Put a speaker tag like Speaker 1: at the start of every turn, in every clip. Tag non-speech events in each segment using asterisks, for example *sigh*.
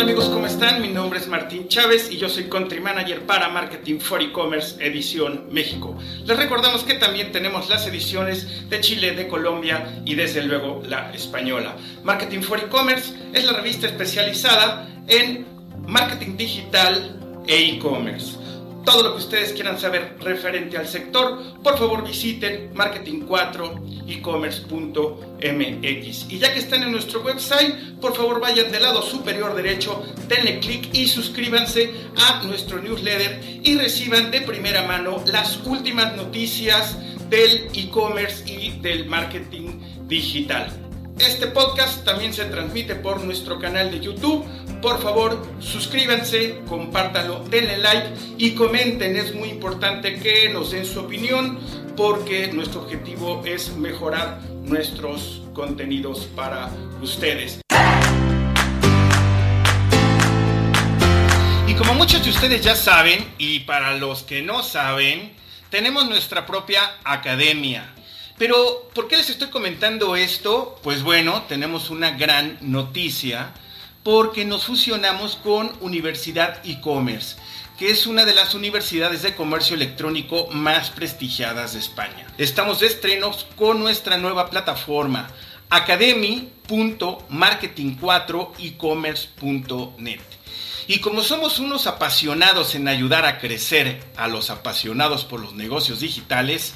Speaker 1: amigos? ¿Cómo están? Mi nombre es Martín Chávez y yo soy Country Manager para Marketing for E-Commerce Edición México. Les recordamos que también tenemos las ediciones de Chile, de Colombia y desde luego la española. Marketing for E-Commerce es la revista especializada en marketing digital e e-commerce todo lo que ustedes quieran saber referente al sector, por favor visiten marketing4ecommerce.mx. Y ya que están en nuestro website, por favor vayan del lado superior derecho, denle clic y suscríbanse a nuestro newsletter y reciban de primera mano las últimas noticias del e-commerce y del marketing digital. Este podcast también se transmite por nuestro canal de YouTube. Por favor, suscríbanse, compártanlo, denle like y comenten. Es muy importante que nos den su opinión porque nuestro objetivo es mejorar nuestros contenidos para ustedes. Y como muchos de ustedes ya saben, y para los que no saben, tenemos nuestra propia academia pero, ¿por qué les estoy comentando esto? Pues bueno, tenemos una gran noticia porque nos fusionamos con Universidad E-Commerce, que es una de las universidades de comercio electrónico más prestigiadas de España. Estamos de estrenos con nuestra nueva plataforma academy.marketing4ecommerce.net. Y como somos unos apasionados en ayudar a crecer a los apasionados por los negocios digitales,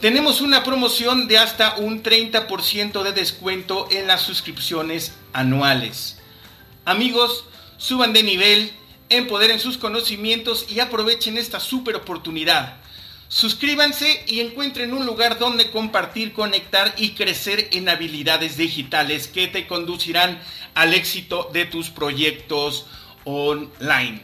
Speaker 1: tenemos una promoción de hasta un 30% de descuento en las suscripciones anuales. Amigos, suban de nivel, empoderen sus conocimientos y aprovechen esta super oportunidad. Suscríbanse y encuentren un lugar donde compartir, conectar y crecer en habilidades digitales que te conducirán al éxito de tus proyectos online.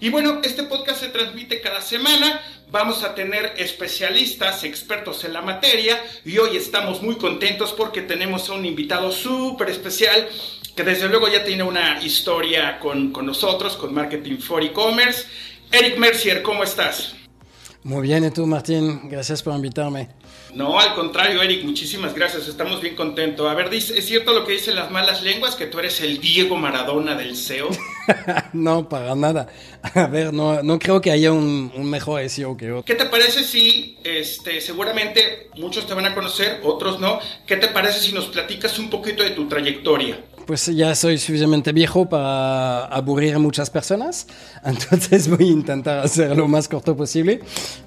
Speaker 1: Y bueno, este podcast se transmite cada semana. Vamos a tener especialistas, expertos en la materia. Y hoy estamos muy contentos porque tenemos a un invitado súper especial que desde luego ya tiene una historia con, con nosotros, con Marketing for E-Commerce. Eric Mercier, ¿cómo estás?
Speaker 2: Muy bien, ¿y tú, Martín? Gracias por invitarme.
Speaker 1: No, al contrario, Eric, muchísimas gracias, estamos bien contentos. A ver, ¿es cierto lo que dicen las malas lenguas, que tú eres el Diego Maradona del SEO? *laughs* *laughs*
Speaker 2: no, para nada. A ver, no, no creo que haya un, mejor SEO que otro.
Speaker 1: ¿Qué te parece si, este, seguramente muchos te van a conocer, otros no, ¿qué te parece si nos platicas un poquito de tu trayectoria?
Speaker 2: Pues ya soy suficientemente viejo para aburrir a muchas personas, *laughs* entonces voy a intentar hacer lo más corto posible.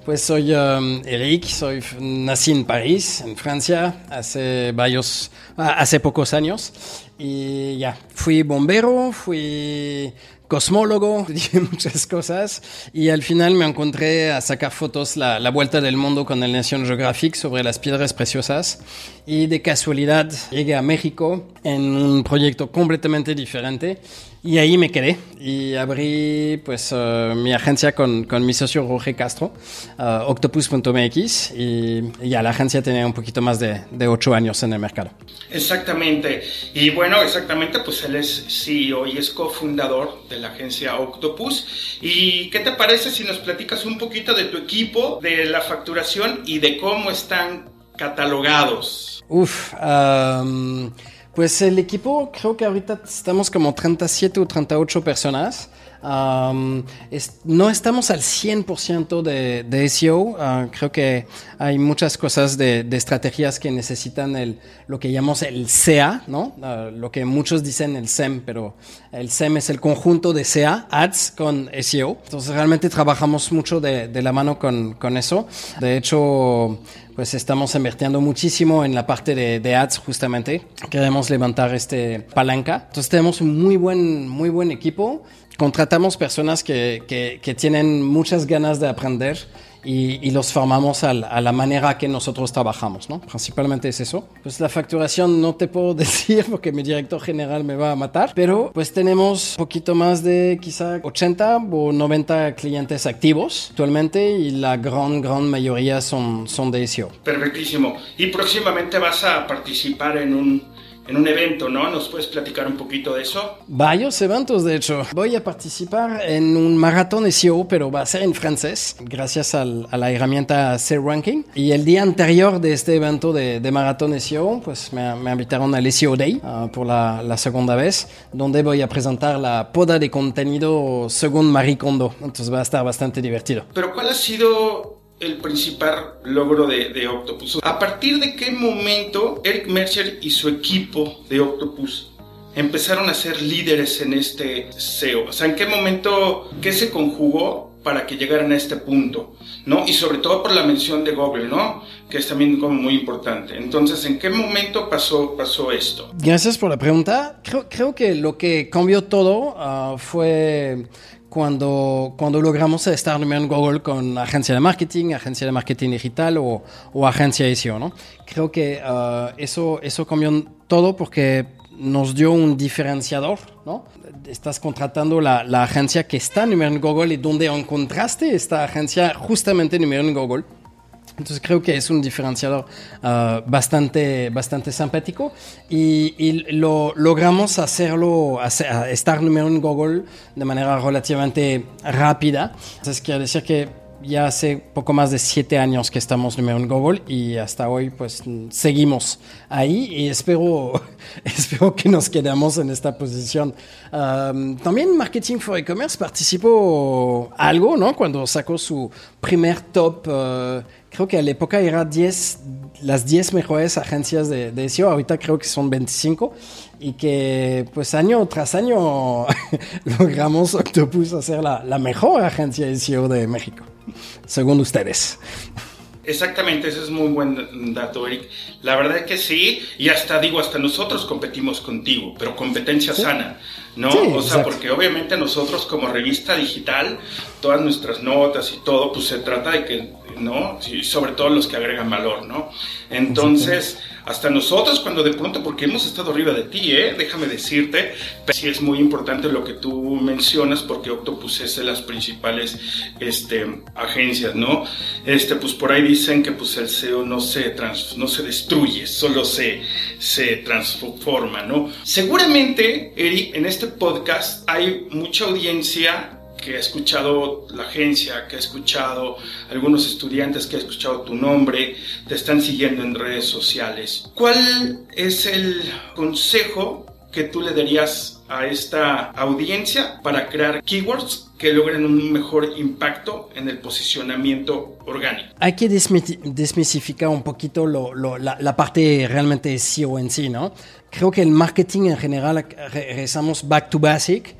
Speaker 2: Pues soy um, Eric, soy nací en París, en Francia, hace varios, hace pocos años y ya, fui bombero, fui cosmólogo, *laughs* dije muchas cosas y al final me encontré a sacar fotos la, la, vuelta del mundo con el National Geographic sobre las piedras preciosas y de casualidad llegué a México en un proyecto completamente diferente y ahí me quedé y abrí pues uh, mi agencia con, con, mi socio Roger Castro, uh, octopus.mx y, ya la agencia tenía un poquito más de, de ocho años en el mercado.
Speaker 1: Exactamente. Y bueno, exactamente, pues él es CEO y es cofundador de la agencia Octopus. ¿Y qué te parece si nos platicas un poquito de tu equipo, de la facturación y de cómo están catalogados?
Speaker 2: Uf, um, pues el equipo creo que ahorita estamos como 37 o 38 personas no estamos al 100% de, de SEO. Ah, creo que hay muchas cosas de, estrategias que necesitan el, lo que llamamos el SEA, ¿no? Ah, lo que muchos dicen el SEM, pero el SEM es el conjunto de SEA, ads con SEO. Entonces realmente trabajamos mucho de, de la mano con, con, eso. De hecho, pues estamos invirtiendo muchísimo en la parte de, de, ads justamente. Queremos levantar este palanca. Entonces tenemos un muy buen, muy buen equipo contratamos personas que, que, tienen muchas ganas de aprender y, los formamos a la, manera que nosotros trabajamos, ¿no? Principalmente es eso. Pues la facturación no te puedo *laughs* decir porque mi director general me va a matar, pero pues tenemos un poquito más de quizá 80 o 90 clientes activos actualmente y la gran, gran mayoría son, son de SEO.
Speaker 1: Perfectísimo. Y próximamente vas a participar en un en un evento, ¿no? ¿Nos puedes platicar un poquito de eso?
Speaker 2: Varios eventos, de hecho. Voy a participar en un maratón SEO, pero va a ser en francés, gracias al, a la herramienta C-Ranking. Y el día anterior de este evento de, de maratón SEO, pues me, me, invitaron al SEO Day uh, por la, la, segunda vez, donde voy a presentar la poda de contenido según Marie Kondo. Entonces va a estar bastante divertido.
Speaker 1: Pero ¿cuál ha sido el principal logro de, Octopus. ¿A partir de qué momento Eric Mercer y su equipo de Octopus empezaron a ser líderes en este SEO? O sea, ¿en qué momento, qué se conjugó para que llegaran a este punto? ¿No? Y sobre todo por la mención de Google, ¿no? Que es también como muy importante. Entonces, ¿en qué momento pasó, pasó esto?
Speaker 2: Gracias por la pregunta. Creo, que lo que cambió todo uh, fue cuando, cuando logramos estar en Google con agencia de marketing, agencia de marketing digital o, o agencia SEO, ¿no? Creo que uh, eso, eso cambió todo porque nos dio un diferenciador, ¿no? Estás contratando la, la agencia que está en Google y donde encontraste esta agencia justamente en Google. Entonces creo que es un diferenciador uh, bastante, bastante simpático y, y lo logramos hacerlo, hacer, estar número en Google de manera relativamente rápida. Entonces quiere decir que ya hace poco más de siete años que estamos número en Google y hasta hoy pues seguimos ahí y espero, *laughs* espero que nos quedemos en esta posición. Um, también Marketing for E-Commerce participó algo, ¿no? Cuando sacó su primer top, uh, creo que a la época era 10, las 10 mejores agencias de, de SEO, ahorita creo que son 25 y que pues año tras año *laughs* logramos Octopus hacer la, la mejor agencia de SEO de México según ustedes.
Speaker 1: Exactamente, ese es muy buen dato, Eric. La verdad es que sí, y hasta digo, hasta nosotros competimos contigo, pero competencia ¿Sí? sana, ¿no? Sí, o sea, exacto. porque obviamente nosotros como revista digital, todas nuestras notas y todo, pues se trata de que, ¿no? Y sobre todo los que agregan valor, ¿no? Entonces, hasta nosotros cuando de pronto, porque hemos estado arriba de ti, ¿eh? Déjame decirte, pero sí es muy importante lo que tú mencionas, porque Octopus es de las principales este, agencias, ¿no? Este, pues por ahí dicen que pues el SEO no se, trans, no se destruye, solo se, se transforma, ¿no? Seguramente, Eri, en este podcast hay mucha audiencia que ha escuchado la agencia, que ha escuchado algunos estudiantes, que ha escuchado tu nombre, te están siguiendo en redes sociales. ¿Cuál es el consejo que tú le darías a esta audiencia para crear keywords que logren un mejor impacto en el posicionamiento orgánico.
Speaker 2: Hay que desmitificar un poquito lo, lo, la, la, parte realmente SEO en sí, ¿no? Creo que el marketing en general regresamos back to basic.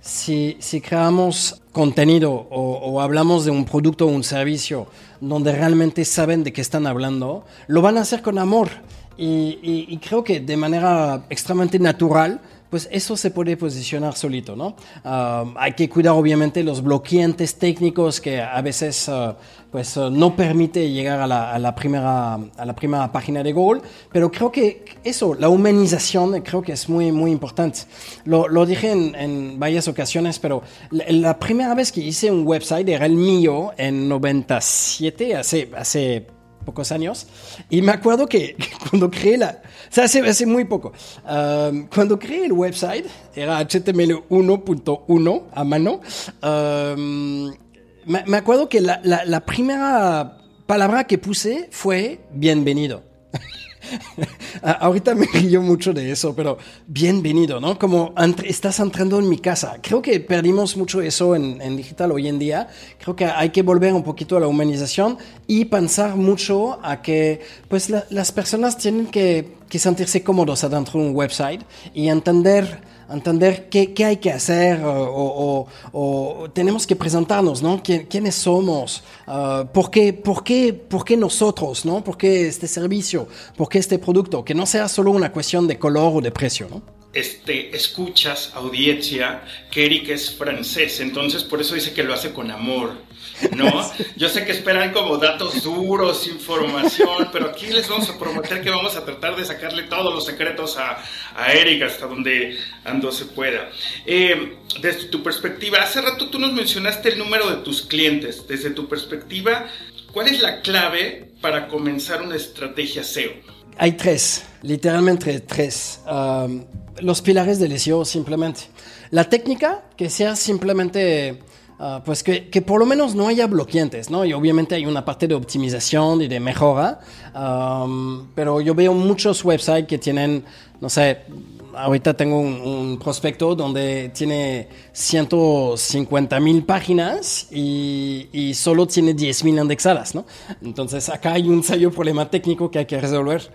Speaker 2: Si, si, creamos contenido o, hablamos de un producto o un servicio donde realmente saben de qué están hablando, lo van a hacer con amor. Y creo que de manera extremadamente natural, pues eso se puede posicionar solito, ¿no? Hay que cuidar obviamente los bloqueantes técnicos que a veces uh, pues uh, no permite llegar a la, primera, a la primera página de Google, pero creo que eso, la humanización, creo que es muy, muy importante. Lo, dije en, varias ocasiones, pero la, primera vez que hice un website era el mío en 97, hace, hace pocos años. Y me acuerdo que, que *laughs* cuando creé la... O sea, hace, hace muy poco. Um, cuando creé el website, era HTML 1.1 a mano. Um, me, me, acuerdo que la, la, la primera palabra que puse fue bienvenido. *laughs* Ahorita me río mucho de eso, pero bienvenido, ¿no? Como estás entrando en mi casa. Creo que perdimos mucho eso en, en, digital hoy en día. Creo que hay que volver un poquito a la humanización y pensar mucho a que pues la, las personas tienen que, que sentirse cómodos adentro de un website y entender entender qué, qué, hay que hacer o, o, o, tenemos que presentarnos, ¿no? ¿Quién, ¿Quiénes somos? Uh, ¿por, qué, por, qué, ¿Por qué nosotros? ¿no? ¿Por qué este servicio? ¿Por qué este producto? Que no sea solo una cuestión de color o de precio, ¿no?
Speaker 1: Este, escuchas, audiencia, que Eric es francés, entonces por eso dice que lo hace con amor. ¿no? *laughs* Yo sé que esperan como datos duros, información, pero aquí les vamos a prometer que vamos a tratar de sacarle todos los secretos a, a Eric hasta donde ando se pueda. Eh, desde tu perspectiva, hace rato tú nos mencionaste el número de tus clientes. Desde tu perspectiva, ¿cuál es la clave para comenzar una estrategia SEO?
Speaker 2: Hay tres, literalmente tres. Um, los pilares del SEO simplemente. La técnica, que sea simplemente, uh, pues que, que, por lo menos no haya bloqueantes, ¿no? Y obviamente hay una parte de optimización y de mejora, um, pero yo veo muchos websites que tienen, no sé, ahorita tengo un, prospecto donde tiene 150 mil páginas y, solo tiene 10 mil indexadas, ¿no? Entonces acá hay un serio problema técnico que hay que resolver.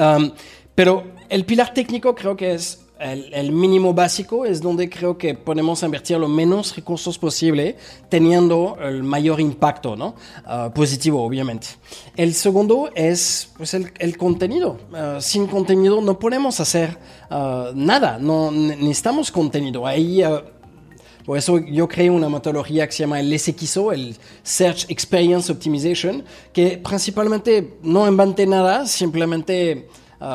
Speaker 2: Um, pero el pilar técnico creo que es el, mínimo básico es donde creo que podemos invertir lo menos recursos posible, teniendo el mayor impacto, ¿no? Ah, positivo, obviamente. El segundo es pues, el, contenido. Ah, sin contenido no podemos hacer ah, nada, no necesitamos contenido. Ahí por eso yo creé una metodología que se llama el SXO, el Search Experience Optimization, que principalmente no inventé nada, simplemente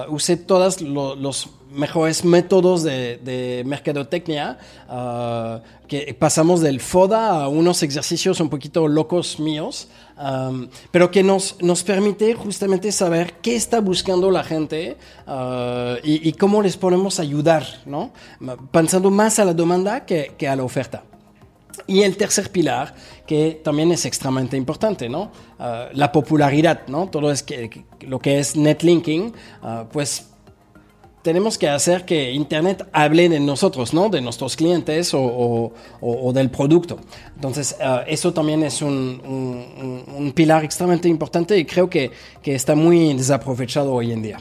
Speaker 2: usé todos los mejores métodos de, mercadotecnia, uh, que pasamos del FODA a unos ejercicios un poquito locos míos, um, pero que nos, nos permite justamente saber qué está buscando la gente uh, y, cómo les podemos ayudar, ¿no? pensando más a la demanda que, que, a la oferta. Y el tercer pilar, que también es extremadamente importante, ¿no? Uh, la popularidad, ¿no? Todo es que, lo que es netlinking, pues tenemos que hacer que Internet hable de nosotros, ¿no? De nuestros clientes o, del producto. Entonces, eh, eso también es un, pilar extremadamente importante y creo que, que está muy desaprovechado hoy en día.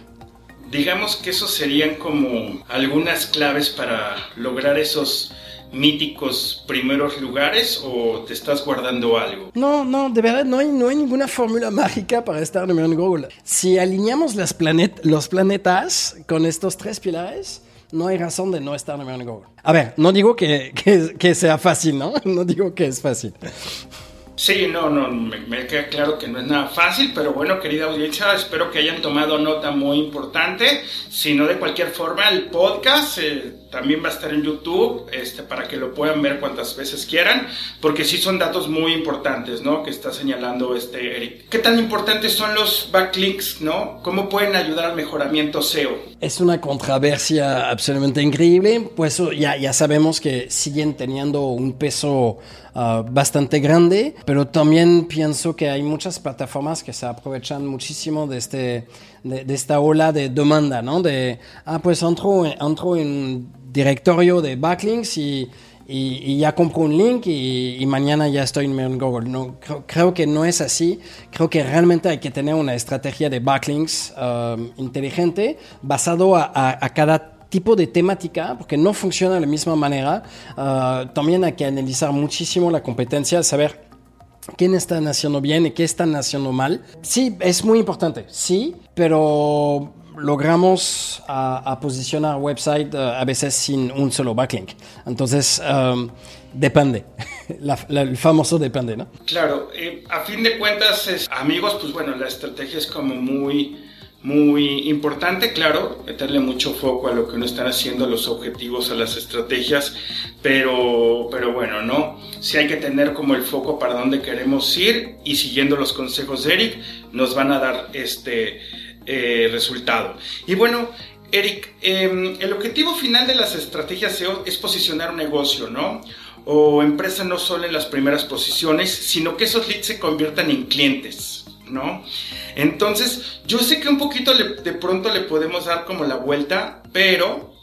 Speaker 1: Digamos que esos serían como algunas claves para lograr esos míticos primeros lugares o te estás guardando algo?
Speaker 2: No, no, de verdad no hay, no hay ninguna fórmula *laughs* mágica para estar número en Google. Si alineamos las planet, los planetas con estos tres pilares, no hay razón de no estar número en Google. A ver, no digo que, que, que sea fácil, ¿no? *laughs* No digo que es fácil.
Speaker 1: Sí, no, no, me, queda claro que no es nada fácil, pero bueno, querida audiencia, espero que hayan tomado nota muy importante. Si no, de cualquier forma, el podcast eh, también va a estar en YouTube este, para que lo puedan ver cuantas veces quieran, porque sí son datos muy importantes, ¿no? Que está señalando este Eric. ¿Qué tan importantes son los backlinks, ¿no? ¿Cómo pueden ayudar al mejoramiento SEO?
Speaker 2: Es una controversia absolutamente increíble, pues ya, ya sabemos que siguen teniendo un peso uh, bastante grande, pero también pienso que hay muchas plataformas que se aprovechan muchísimo de, este, de, esta ola de demanda, ¿no? De, ah, pues entro, entro en directorio de backlinks y, y, ya compro un link y, mañana ya estoy en Google. No, creo, que no es así. Creo que realmente hay que tener una estrategia de backlinks um, inteligente basado a, a, cada tipo de temática, porque no funciona de la misma manera. Uh, también hay que analizar muchísimo la competencia, saber quién está haciendo bien y qué están haciendo mal. Sí, es muy importante, sí, pero logramos a, posicionar website uh, a veces sin un solo backlink. Entonces, um, depende. *laughs* el famoso depende, ¿no?
Speaker 1: Claro, eh, a fin de cuentas, amigos, pues bueno, la estrategia es como muy muy importante, claro, meterle mucho foco a lo que uno están haciendo, a los objetivos, a las estrategias, pero, pero bueno, no, sí hay que tener como el foco para dónde queremos ir y siguiendo los consejos de Eric nos van a dar este eh, resultado. Y bueno, Eric, em, el objetivo final de las estrategias SEO es posicionar un negocio, ¿no? O empresa no solo en las primeras posiciones, sino que esos leads se conviertan en clientes. ¿no? Entonces, yo sé que un poquito de pronto le podemos dar como la vuelta, pero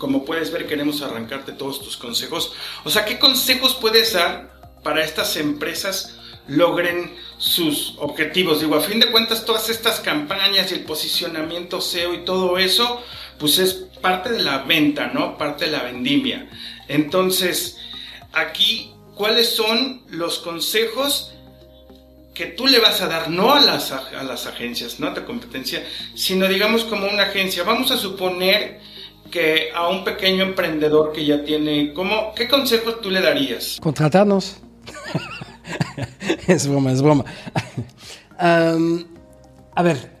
Speaker 1: como puedes ver queremos arrancarte todos tus consejos. O sea, ¿qué consejos puedes dar para estas empresas logren sus objetivos? Digo, a fin de cuentas, todas estas campañas y el posicionamiento SEO y todo eso, pues es parte de la venta, ¿no? Parte de la vendimia. Entonces, aquí, ¿cuáles son los consejos que tú le vas a dar no a las, a las agencias, no a tu competencia, sino digamos como una agencia. Vamos a suponer que a un pequeño emprendedor que ya tiene, ¿cómo, ¿qué consejos tú le darías?
Speaker 2: Contratarnos. *laughs* *laughs* es broma, es broma. a ver,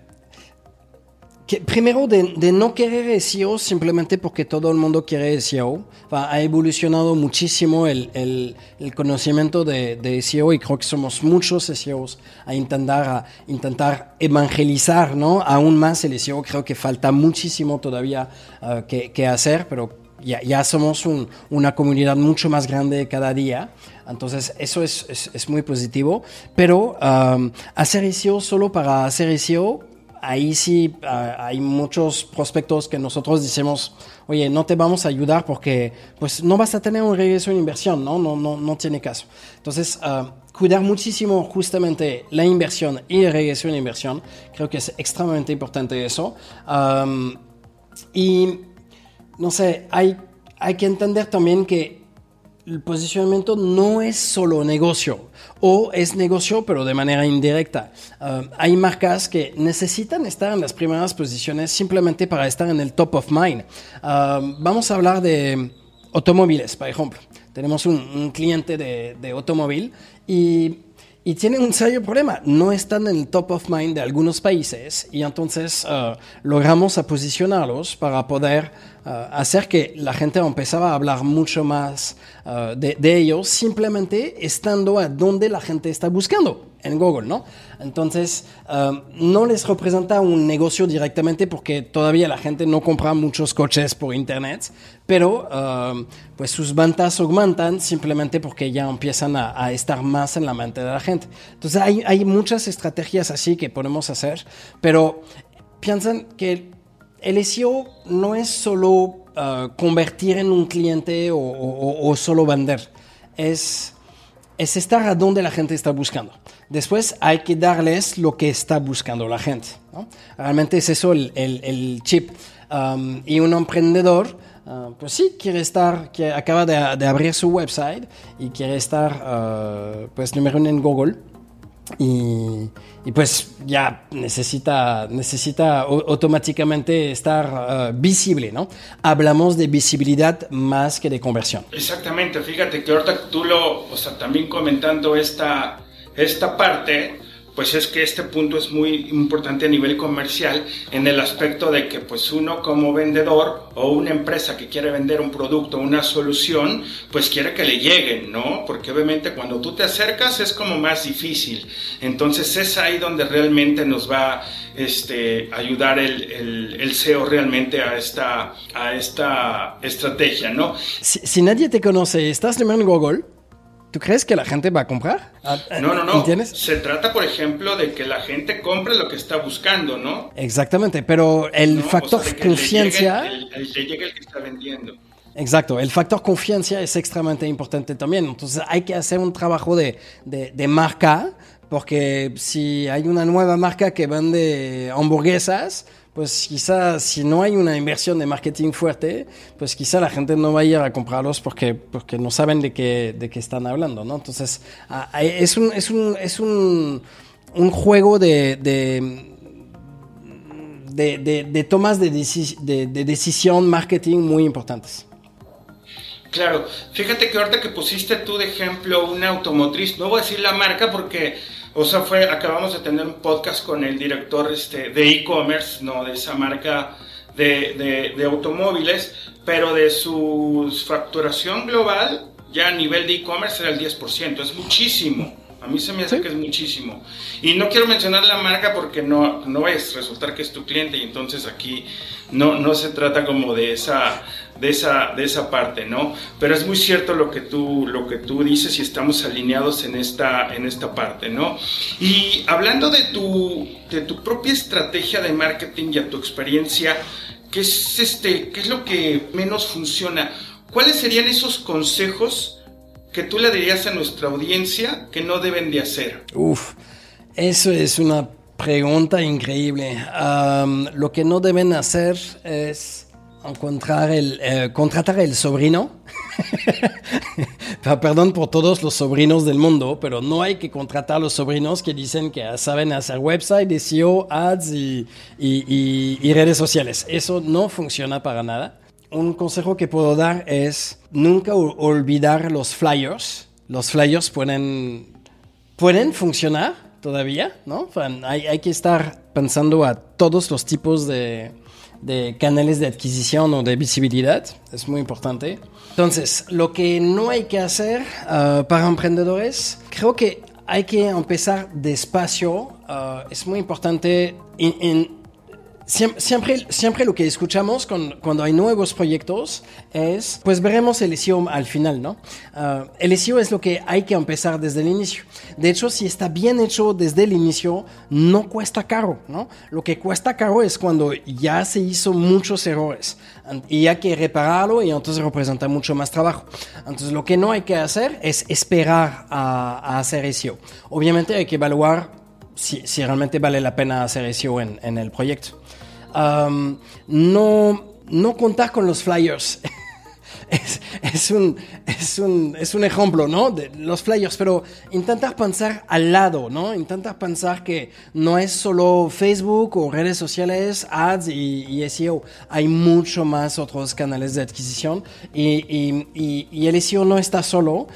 Speaker 2: primero, de, no querer SEO simplemente porque todo el mundo quiere SEO. Ha evolucionado muchísimo el, conocimiento de, SEO y creo que somos muchos SEOs a intentar, a intentar evangelizar ¿no? aún más el SEO. Creo que falta muchísimo todavía uh, que, hacer, pero ya, somos una comunidad mucho más grande cada día. Entonces, eso es, muy positivo. Pero um, hacer SEO solo para hacer SEO ahí sí ah, hay muchos prospectos que nosotros decimos, oye, no te vamos a ayudar porque pues no vas a tener un regreso en inversión, ¿no? No, no, no tiene caso. Entonces, uh, cuidar muchísimo justamente la inversión y el regreso en inversión, creo que es extremadamente importante eso. Um, y, no sé, hay, hay que entender también que el posicionamiento no es solo negocio o es negocio pero de manera indirecta. Uh, hay marcas que necesitan estar en las primeras posiciones simplemente para estar en el top of mind. Uh, vamos a hablar de automóviles, por ejemplo. Tenemos un, cliente de automóvil y y tiene un serio problema. No están en el top of mind de algunos países y entonces uh, logramos a posicionarlos para poder uh, hacer que la gente empezaba a hablar mucho más uh, de, de, ellos simplemente estando a donde la gente está buscando en Google, ¿no? Entonces, um, no les representa un negocio directamente porque todavía la gente no compra muchos coches por Internet, pero um, pues sus ventas aumentan simplemente porque ya empiezan a, estar más en la mente de la gente. Entonces, hay, hay muchas estrategias así que podemos hacer, pero piensan que el SEO no es solo uh, convertir en un cliente o, solo vender, es, es estar a donde la gente está buscando. Después hay que darles lo que está buscando la gente. Realmente es eso el, chip. Um, y un emprendedor, uh, pues sí, quiere estar, que acaba de, abrir su website y quiere estar, uh, pues, número uno en Google. Y, pues ya necesita, necesita automáticamente estar uh, visible, ¿no? Hablamos de visibilidad más que de conversión.
Speaker 1: Exactamente, fíjate que ahorita tú lo, o sea, también comentando esta esta parte, pues es que este punto es muy importante a nivel comercial en el aspecto de que pues uno como vendedor o una empresa que quiere vender un producto, una solución, pues quiere que le lleguen, ¿no? Porque obviamente cuando tú te acercas es como más difícil. Entonces es ahí donde realmente nos va este, ayudar el, el, SEO realmente a esta, a esta estrategia, ¿no?
Speaker 2: Si, si nadie te conoce, ¿estás en Google? ¿Tú crees que la gente va a comprar?
Speaker 1: Ah, no, no, no. ¿Entiendes? Se trata, por ejemplo, de que la gente compre lo que está buscando, ¿no?
Speaker 2: Exactamente, pero el factor confianza...
Speaker 1: Le llegue, el, que está vendiendo.
Speaker 2: Exacto, el factor confianza es extremadamente importante también. Entonces hay que hacer un trabajo de, de, de marca, porque si hay una nueva marca que vende hamburguesas, pues quizá si no hay una inversión de marketing fuerte, pues quizá la gente no va a ir a comprarlos porque, porque no saben de qué, de qué están hablando, ¿no? Entonces, es un, es un, es un, un juego de, de de, tomas de, de, decisión marketing muy importantes.
Speaker 1: Claro, fíjate que ahorita que pusiste tú de ejemplo una automotriz, no voy a decir la marca porque o sea, fue, acabamos de tener un podcast con el director este, de e-commerce, ¿no? De esa marca de, de, automóviles, pero de su facturación global, ya a nivel de e-commerce era el 10%, es muchísimo. A mí se me hace que es muchísimo. Y no quiero mencionar la marca porque no, no es resultar que es tu cliente y entonces aquí no, no se trata como de esa, de, esa, de esa parte, ¿no? Pero es muy cierto lo que tú, lo que tú dices y estamos alineados en esta, en esta parte, ¿no? Y hablando de tu, de tu propia estrategia de marketing y a tu experiencia, ¿qué es, este, ¿qué es lo que menos funciona? ¿Cuáles serían esos consejos? Que tú le dirías a nuestra audiencia que no deben de hacer?
Speaker 2: Uf, eso es una pregunta increíble. lo que no deben hacer es encontrar el, eh, contratar el sobrino. *laughs* Perdón por todos los sobrinos del mundo, pero no hay que contratar los sobrinos que dicen que saben hacer website, SEO, ads y redes sociales. Eso no funciona para nada un consejo que puedo dar es nunca olvidar los flyers. Los flyers pueden, pueden funcionar, todavía, ¿no? hay, hay, que estar pensando a todos los tipos de, de canales de adquisición o de visibilidad, es muy importante. Entonces, lo que no hay que hacer uh, para emprendedores, creo que hay que empezar despacio. Uh, es muy importante en Siempre, siempre lo que escuchamos cuando hay nuevos proyectos es, pues veremos el SEO al final, ¿no? Uh, el SEO es lo que hay que empezar desde el inicio. De hecho, si está bien hecho desde el inicio, no cuesta caro, ¿no? Lo que cuesta caro es cuando ya se hizo muchos errores y hay que repararlo y entonces representa mucho más trabajo. Entonces, lo que no hay que hacer es esperar a, hacer SEO. Obviamente hay que evaluar si, si, realmente vale la pena hacer SEO en, en el proyecto no, no contar con los flyers. *laughs* es, un, es, un, es, un, ejemplo, ¿no? De los flyers, pero intentar pensar al lado, ¿no? Intentar pensar que no es solo Facebook o redes sociales, ads y, SEO. Hay mucho más otros canales de adquisición y, y el SEO no está solo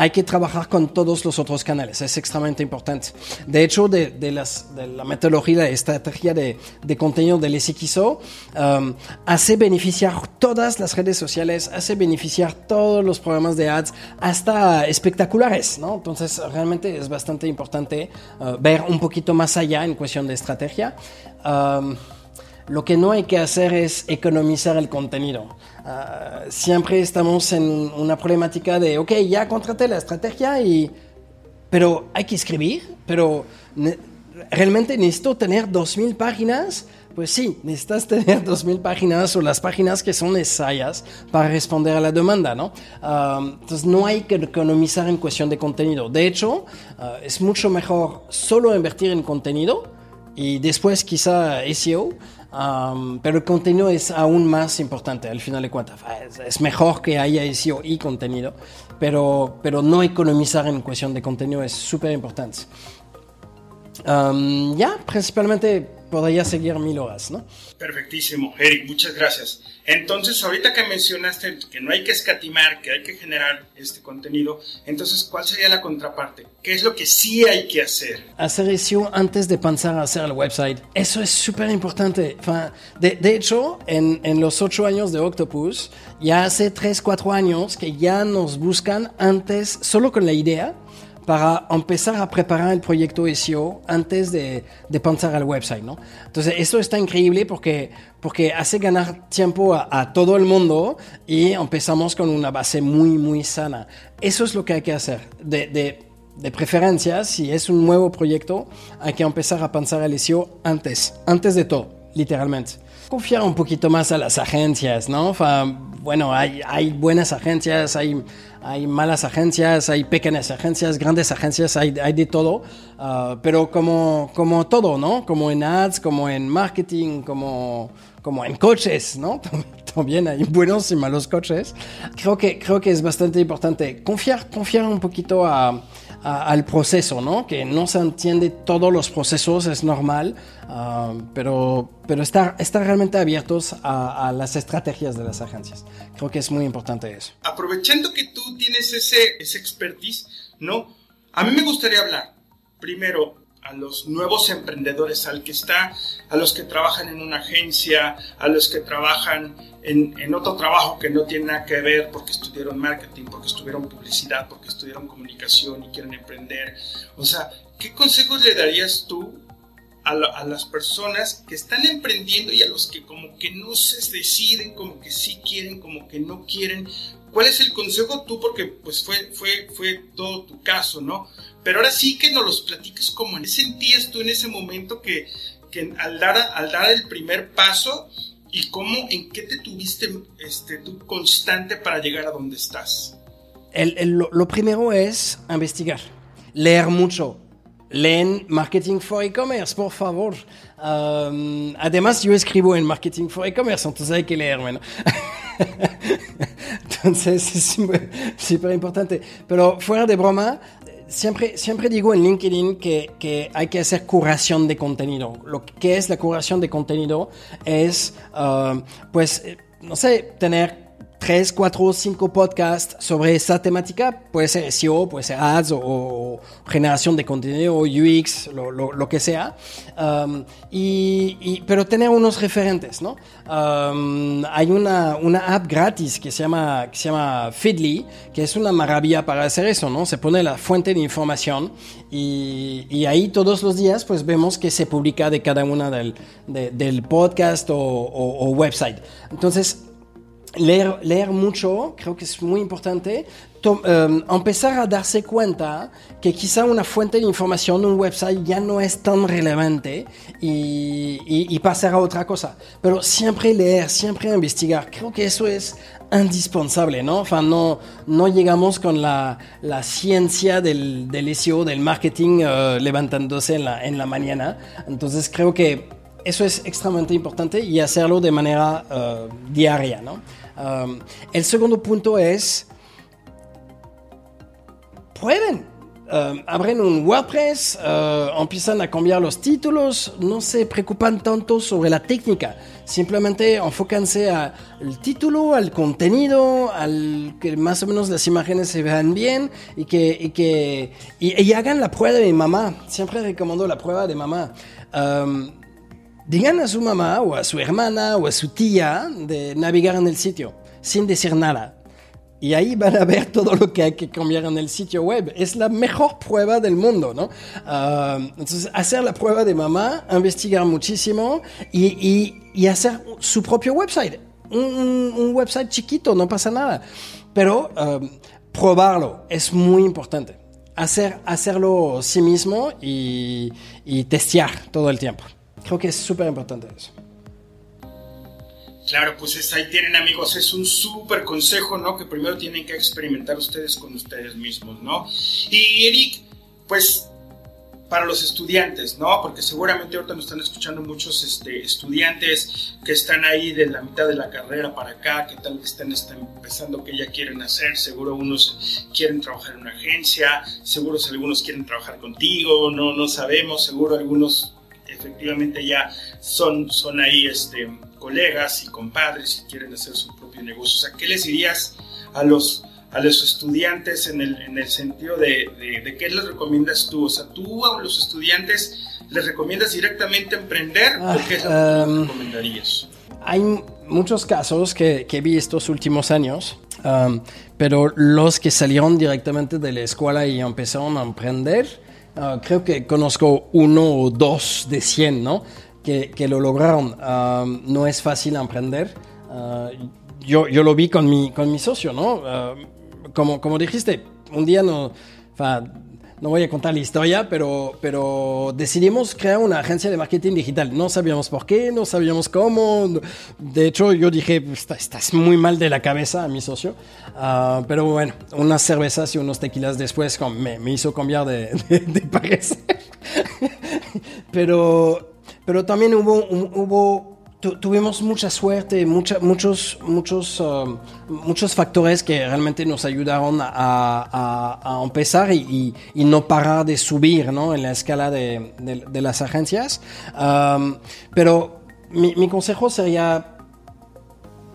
Speaker 2: hay que trabajar con todos los otros canales, es extremadamente importante. De hecho, de, de, las, de la metodología, la estrategia de, de contenido del SXO, um, hace beneficiar todas las redes sociales, hace beneficiar todos los programas de ads, hasta espectaculares, ¿no? Entonces, realmente es bastante importante uh, ver un poquito más allá en cuestión de estrategia. Um, lo que no hay que hacer es economizar el contenido. Ah, siempre estamos en una problemática de, ok, ya contraté la estrategia y... Pero hay que escribir, pero realmente necesito tener 2.000 páginas. Pues sí, necesitas *laughs* tener 2.000 páginas o las páginas que son necesarias para responder a la demanda, ¿no? Ah, entonces no hay que economizar en cuestión de contenido. De hecho, ah, es mucho mejor solo invertir en contenido y después quizá SEO pero el contenido es aún más importante al final de cuentas. Es, mejor que haya SEO y contenido, pero, pero no economizar en cuestión de contenido es súper importante. ya, principalmente podría seguir mil horas, ¿no?
Speaker 1: Perfectísimo, Eric, muchas gracias. Entonces, ahorita que mencionaste que no hay que escatimar, que hay que generar este contenido, entonces, ¿cuál sería la contraparte? ¿Qué es lo que sí hay que hacer?
Speaker 2: Hacer SEO antes de pensar a hacer el website. Eso es súper importante. De, de, hecho, en, en, los ocho años de Octopus, ya hace tres, cuatro años que ya nos buscan antes, solo con la idea, para empezar a preparar el proyecto SEO antes de, de, pensar al website, ¿no? Entonces, esto está increíble porque, porque hace ganar tiempo a, todo el mundo y empezamos con una base muy, muy sana. Eso es lo que hay que hacer. De, de, de preferencia, si es un nuevo proyecto, hay que empezar a pensar al SEO antes, antes de todo, literalmente confiar un poquito más a las agencias, ¿no? bueno, hay, hay buenas agencias, hay hay malas agencias, hay pequeñas agencias, grandes agencias, hay, hay de todo, ah, pero como, como todo, ¿no? Como en ads, como en marketing, como, como en coches, ¿no? *laughs* También hay buenos y malos coches. Creo que, creo que es bastante importante confiar, confiar un poquito a al proceso, ¿no? Que no se entiende todos los procesos, es normal, ah, pero, pero estar, estar realmente abiertos a, las estrategias de las agencias. Creo que es muy importante eso.
Speaker 1: Aprovechando que tú tienes ese, ese expertise, ¿no? A mí me gustaría hablar primero a los nuevos emprendedores, al que está, a los que trabajan en una agencia, a los que trabajan en, otro trabajo que no tiene nada que ver porque estudiaron marketing, porque estudiaron publicidad, porque estudiaron comunicación y quieren emprender. O sea, ¿qué consejos le darías tú a, las personas que están emprendiendo y a los que como que no se deciden, como que sí quieren, como que no quieren? ¿Cuál es el consejo tú? Porque pues fue, fue, fue todo tu caso, ¿no? Pero ahora sí que nos los platiques como sentías tú en ese momento que, que al, dar, al dar el primer paso y cómo, en qué te tuviste este, tú constante para llegar a donde estás.
Speaker 2: El, lo, primero es investigar, leer mucho. Leen Marketing for E-Commerce, por favor. Um, además, yo escribo en Marketing for E-Commerce, entonces hay que leerme. ¿no? *laughs* entonces es súper importante. Pero fuera de broma, siempre, siempre digo en LinkedIn que, que, hay que hacer curación de contenido. Lo que es la curación de contenido es, uh, pues, eh, no sé, tener tres, cuatro, cinco podcasts sobre esa temática. Puede ser SEO, puede ser ads o, generación de contenido, UX, lo, lo, que sea. Um, y, pero tener unos referentes, ¿no? Um, hay una, una, app gratis que se, llama, que se llama Feedly, que es una maravilla para hacer eso, ¿no? Se pone la fuente de información y, y ahí todos los días pues vemos que se publica de cada una del, del podcast o, o website. Entonces, leer, leer mucho, creo que es muy importante, em, empezar a darse cuenta que quizá una fuente de información, un website ya no es tan relevante y, y, pasar a otra cosa. Pero siempre leer, siempre investigar, creo que eso es indispensable, ¿no? Enfin, no, no llegamos con la, la ciencia del, del SEO, del marketing eh, levantándose en la, en la mañana. Entonces creo que eso es extremadamente importante y hacerlo de manera eh, diaria, ¿no? Um, el segundo punto es, prueben. Um, abren un WordPress, uh, empiezan a cambiar los títulos, no se preocupan tanto sobre la técnica, simplemente enfócanse al título, al contenido, al que más o menos las imágenes se vean bien y que, y que y, hagan la prueba de mamá. Siempre recomiendo la prueba de mamá. Um, digan a su mamá o a su hermana o a su tía de navegar en el sitio sin decir nada. Y ahí van a ver todo lo que hay que cambiar en el sitio web. Es la mejor prueba del mundo, ¿no? Ah, entonces, hacer la prueba de mamá, investigar muchísimo y, y, hacer su propio website. Un, website chiquito, no pasa nada. Pero ah, probarlo es muy importante. Hacer, hacerlo sí mismo y, y testear todo el tiempo. Creo que es súper importante eso.
Speaker 1: Claro, pues ahí tienen amigos, es un súper consejo, ¿no? Que primero tienen que experimentar ustedes con ustedes mismos, ¿no? Y Eric, pues para los estudiantes, ¿no? Porque seguramente ahorita nos están escuchando muchos este, estudiantes que están ahí de la mitad de la carrera para acá, que tal vez están, están, empezando que ya quieren hacer, seguro unos quieren trabajar en una agencia, seguro algunos quieren trabajar contigo, no, no sabemos, seguro algunos efectivamente ya son, son ahí este, colegas y compadres y quieren hacer su propio negocio. O sea, ¿qué les dirías a los, a los estudiantes en el, en el sentido de, de, qué les recomiendas tú? O sea, tú a los estudiantes les recomiendas directamente emprender o qué es lo que um, recomendarías?
Speaker 2: Hay muchos casos que, que vi estos últimos años, um, pero los que salieron directamente de la escuela y empezaron a emprender, uh, creo que conozco uno o dos de cien, ¿no? que, lo lograron. no es fácil emprender. Ah, yo, yo lo vi con mi, con mi socio, ¿no? Como, como dijiste, un día no, no voy a contar la historia, pero, pero decidimos crear una agencia de marketing digital. No sabíamos por qué, no sabíamos cómo. De hecho, yo dije, estás muy mal de la cabeza a mi socio. Ah, pero bueno, unas cervezas y unos tequilas después me, me hizo cambiar de, *laughs* de, de parecer. *laughs* pero pero también hubo, hubo tuvimos mucha suerte, mucha, muchos, muchos, um, muchos factores que realmente nos ayudaron a, empezar y, no parar de subir ¿no? en la escala de, las agencias. Um, pero mi, consejo sería,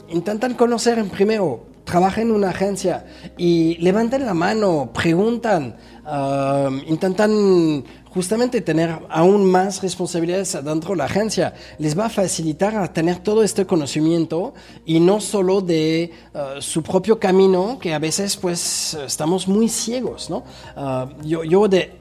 Speaker 2: intentan conocer primero, trabajen en una agencia y levanten la mano, preguntan, um, intentan justamente tener aún más responsabilidades dentro de la agencia les va a facilitar a tener todo este conocimiento y no solo de uh, su propio camino, que a veces pues estamos muy ciegos, ¿no? Uh, yo, yo de,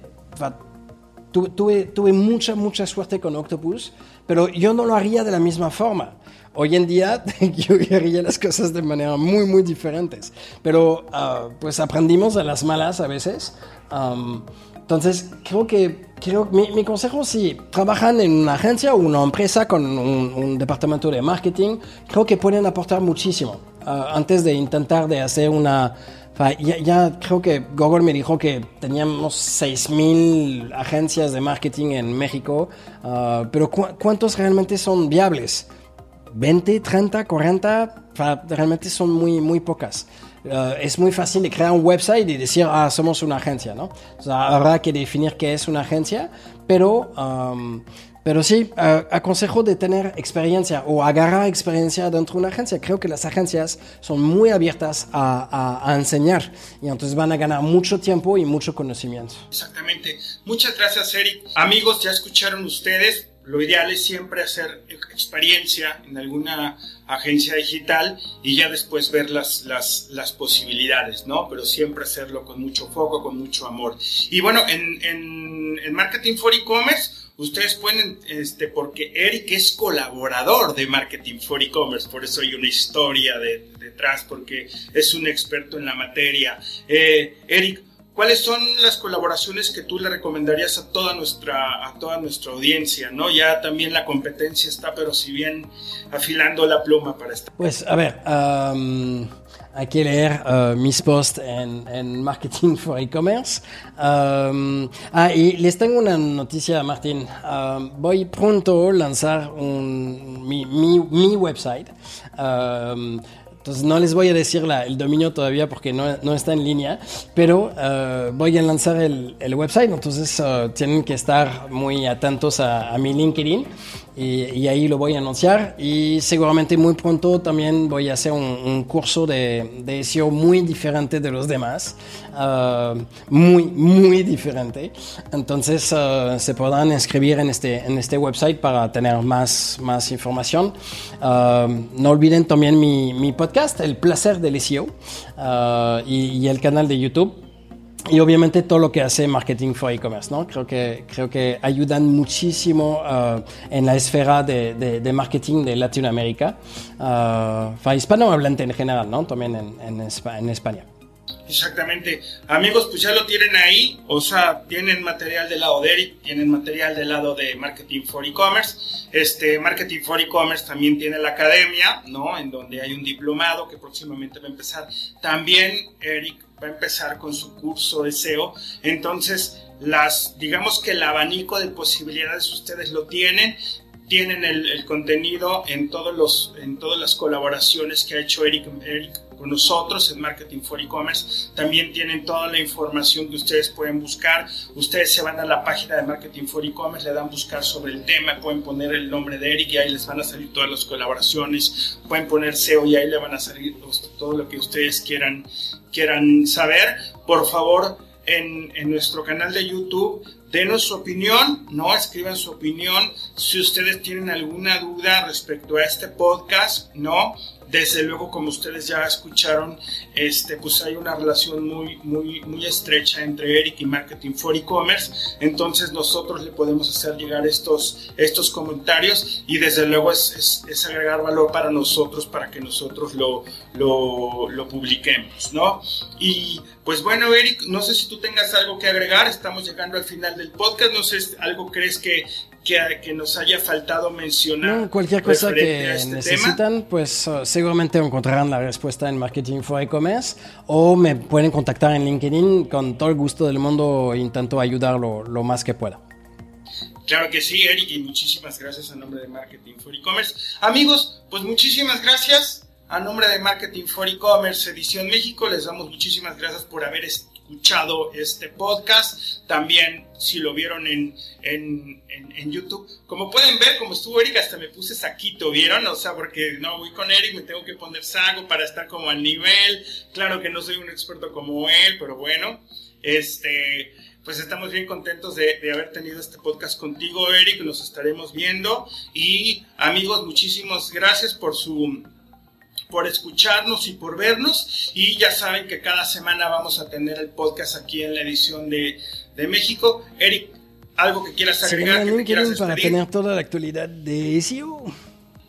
Speaker 2: tuve, tuve mucha, mucha suerte con Octopus, pero yo no lo haría de la misma forma. Hoy en día *laughs* yo haría las cosas de manera muy, muy diferentes, pero uh, pues aprendimos a las malas a veces. Um, entonces, creo que creo, mi, mi, consejo, si trabajan en una agencia o una empresa con un, departamento de marketing, creo que pueden aportar muchísimo. Ah, antes de intentar de hacer una... Ya, ya, creo que Google me dijo que teníamos 6.000 agencias de marketing en México, uh, pero ¿cuántos realmente son viables? ¿20, 30, 40? realmente son muy, muy pocas. Eh, es muy fácil de crear un website y decir, ah, somos una agencia, ¿no? O sea, habrá que definir qué es una agencia, pero um, pero sí, aconsejo de tener experiencia o agarrar experiencia dentro de una agencia. Creo que las agencias son muy abiertas a, a, enseñar y entonces van a ganar mucho tiempo y mucho conocimiento.
Speaker 1: Exactamente. Muchas gracias, Eric. Amigos, ya escucharon ustedes lo ideal es siempre hacer experiencia en alguna agencia digital y ya después ver las, las, las, posibilidades, ¿no? Pero siempre hacerlo con mucho foco, con mucho amor. Y bueno, en, en, en Marketing for E-Commerce, ustedes pueden, este, porque Eric es colaborador de Marketing for E-Commerce, por eso hay una historia de, detrás, porque es un experto en la materia. Eh, Eric, ¿Cuáles son las colaboraciones que tú le recomendarías a toda nuestra, a toda nuestra audiencia? ¿no? Ya también la competencia está, pero si bien afilando la pluma para esto.
Speaker 2: Pues a ver, hay que leer uh, mis posts en, Marketing for E-Commerce. Um, ah, y les tengo una noticia, Martín. Um, voy pronto a lanzar un, mi, mi, mi website. Um, entonces no les voy a decir la, el dominio todavía porque no, no está en línea, pero uh, voy a lanzar el, el website, entonces uh, tienen que estar muy atentos a, a mi LinkedIn y, ahí lo voy a anunciar y seguramente muy pronto también voy a hacer un, curso de, de, SEO muy diferente de los demás, uh, muy, muy diferente. Entonces uh, se podrán inscribir en este, en este website para tener más, más información. Uh, no olviden también mi, mi, podcast, El placer del SEO, y, y el canal de YouTube y obviamente todo lo que hace Marketing for E-Commerce, ¿no? Creo que, creo que ayudan muchísimo uh, en la esfera de, de, de, marketing de Latinoamérica, uh, hispanohablante en general, ¿no? También en, en, en España.
Speaker 1: Exactamente. Amigos, pues ya lo tienen ahí. O sea, tienen material del lado de Eric, tienen material del lado de Marketing for E-Commerce. Este, Marketing for E-Commerce también tiene la academia, ¿no? En donde hay un diplomado que próximamente va a empezar. También Eric va a empezar con su curso de SEO. Entonces, las, digamos que el abanico de posibilidades ustedes lo tienen. Tienen el, contenido en, todos los, en todas las colaboraciones que ha hecho Eric con nosotros en Marketing for E-Commerce. También tienen toda la información que ustedes pueden buscar. Ustedes se van a la página de Marketing for E-Commerce, le dan buscar sobre el tema, pueden poner el nombre de Eric y ahí les van a salir todas las colaboraciones. Pueden poner SEO y ahí le van a salir todo lo que ustedes quieran quieran saber, por favor, en, en nuestro canal de YouTube denos su opinión, no escriban su opinión. Si ustedes tienen alguna duda respecto a este podcast, no, desde luego, como ustedes ya escucharon, este, pues hay una relación muy, muy, muy estrecha entre Eric y Marketing for E-Commerce. Entonces nosotros le podemos hacer llegar estos, estos comentarios y desde luego es, es, agregar valor para nosotros, para que nosotros lo, lo, lo publiquemos, ¿no? Y pues bueno, Eric, no sé si tú tengas algo que agregar, estamos llegando al final del podcast, no sé, algo crees que, que, nos haya faltado mencionar.
Speaker 2: cualquier cosa que este necesitan, pues uh, seguramente encontrarán la respuesta en Marketing for E-Commerce o me pueden contactar en LinkedIn. Con todo el gusto del mundo intento ayudarlo lo más que pueda.
Speaker 1: Claro que sí, Eric, y muchísimas gracias a nombre de Marketing for E-Commerce. Amigos, pues muchísimas gracias. A nombre de Marketing for E-Commerce Edición México, les damos muchísimas gracias por haber escuchado este podcast. También, si lo vieron en, en, en, YouTube, como pueden ver, como estuvo Eric, hasta me puse saquito, ¿vieron? O sea, porque no voy con Eric, me tengo que poner saco para estar como al nivel. Claro que no soy un experto como él, pero bueno, este pues estamos bien contentos de, de, haber tenido este podcast contigo, Eric. Nos estaremos viendo. Y amigos, muchísimas gracias por su por escucharnos y por vernos. Y ya saben que cada semana vamos a tener el podcast aquí en la edición de, de México. Eric, ¿algo que quieras agregar? que
Speaker 2: quieras para tener toda la actualidad de SEO.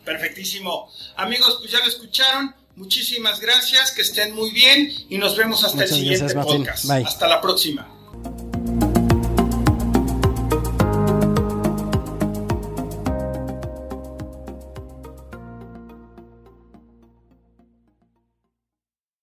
Speaker 1: Perfectísimo. Amigos, pues ya lo escucharon. Muchísimas gracias, que estén muy bien y nos vemos hasta el siguiente podcast. Hasta la próxima.